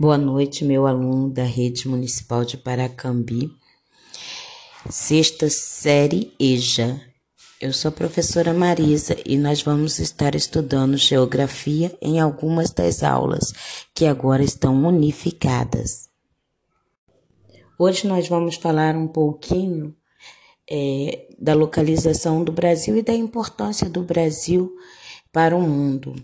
Boa noite, meu aluno da Rede Municipal de Paracambi, sexta série EJA. Eu sou a professora Marisa e nós vamos estar estudando geografia em algumas das aulas que agora estão unificadas. Hoje nós vamos falar um pouquinho é, da localização do Brasil e da importância do Brasil para o mundo.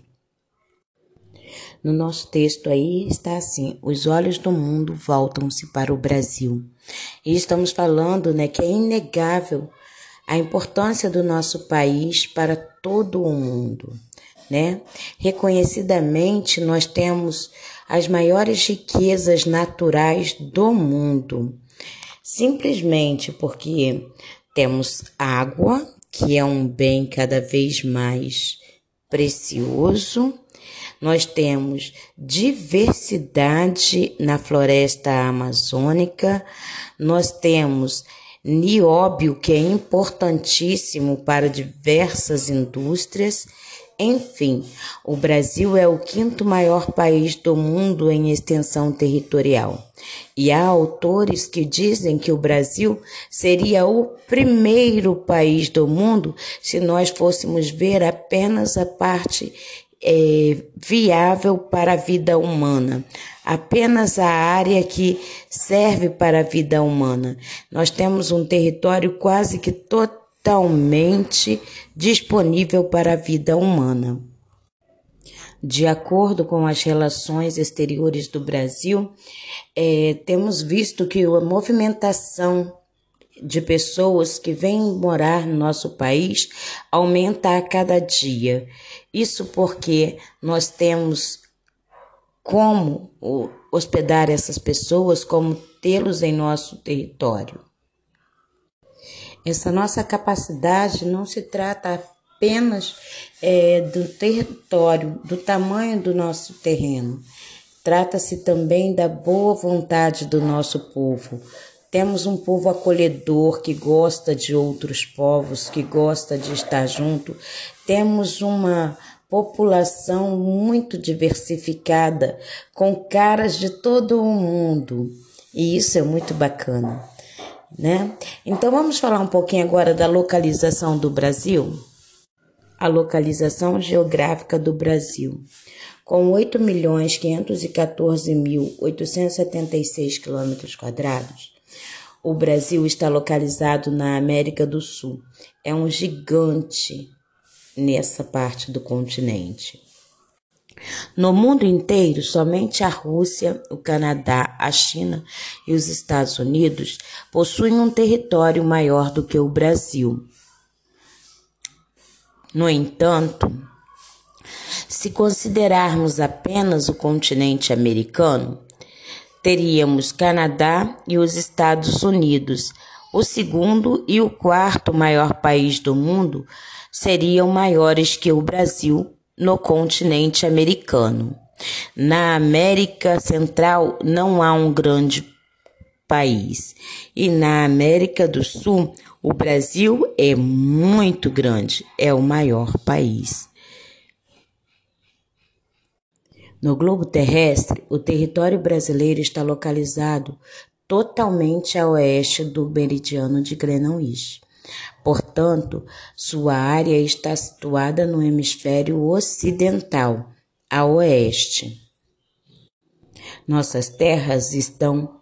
No nosso texto aí está assim: os olhos do mundo voltam-se para o Brasil. E estamos falando, né, que é inegável a importância do nosso país para todo o mundo, né? Reconhecidamente, nós temos as maiores riquezas naturais do mundo. Simplesmente porque temos água, que é um bem cada vez mais precioso, nós temos diversidade na floresta amazônica, nós temos nióbio, que é importantíssimo para diversas indústrias. Enfim, o Brasil é o quinto maior país do mundo em extensão territorial. E há autores que dizem que o Brasil seria o primeiro país do mundo se nós fôssemos ver apenas a parte é, viável para a vida humana, apenas a área que serve para a vida humana. Nós temos um território quase que totalmente disponível para a vida humana. De acordo com as relações exteriores do Brasil, é, temos visto que a movimentação de pessoas que vêm morar no nosso país aumenta a cada dia. Isso porque nós temos como hospedar essas pessoas, como tê-los em nosso território. Essa nossa capacidade não se trata apenas é, do território, do tamanho do nosso terreno. Trata-se também da boa vontade do nosso povo, temos um povo acolhedor que gosta de outros povos, que gosta de estar junto. Temos uma população muito diversificada, com caras de todo o mundo. E isso é muito bacana, né? Então vamos falar um pouquinho agora da localização do Brasil. A localização geográfica do Brasil. Com 8.514.876 quilômetros quadrados, o Brasil está localizado na América do Sul. É um gigante nessa parte do continente. No mundo inteiro, somente a Rússia, o Canadá, a China e os Estados Unidos possuem um território maior do que o Brasil. No entanto, se considerarmos apenas o continente americano, teríamos Canadá e os Estados Unidos. O segundo e o quarto maior país do mundo seriam maiores que o Brasil no continente americano. Na América Central não há um grande país. E na América do Sul, o Brasil é muito grande, é o maior país. No globo terrestre, o território brasileiro está localizado totalmente a oeste do meridiano de Greenwich. Portanto, sua área está situada no hemisfério ocidental, a oeste. Nossas terras estão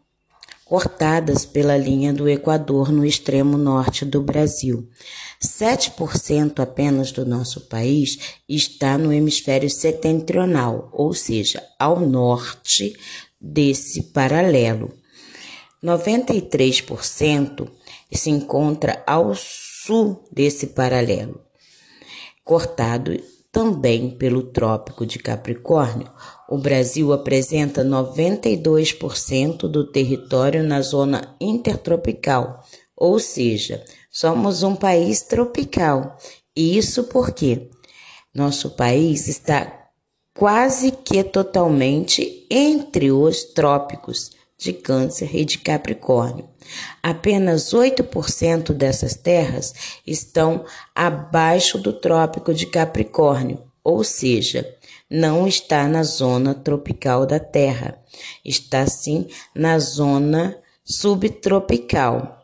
cortadas pela linha do Equador no extremo norte do Brasil. 7% apenas do nosso país está no hemisfério setentrional, ou seja, ao norte desse paralelo. 93% se encontra ao sul desse paralelo, cortado também pelo Trópico de Capricórnio, o Brasil apresenta 92% do território na zona intertropical, ou seja, somos um país tropical. E isso porque nosso país está quase que totalmente entre os trópicos de Câncer e de Capricórnio. Apenas 8% dessas terras estão abaixo do Trópico de Capricórnio, ou seja, não está na zona tropical da Terra, está sim na zona subtropical.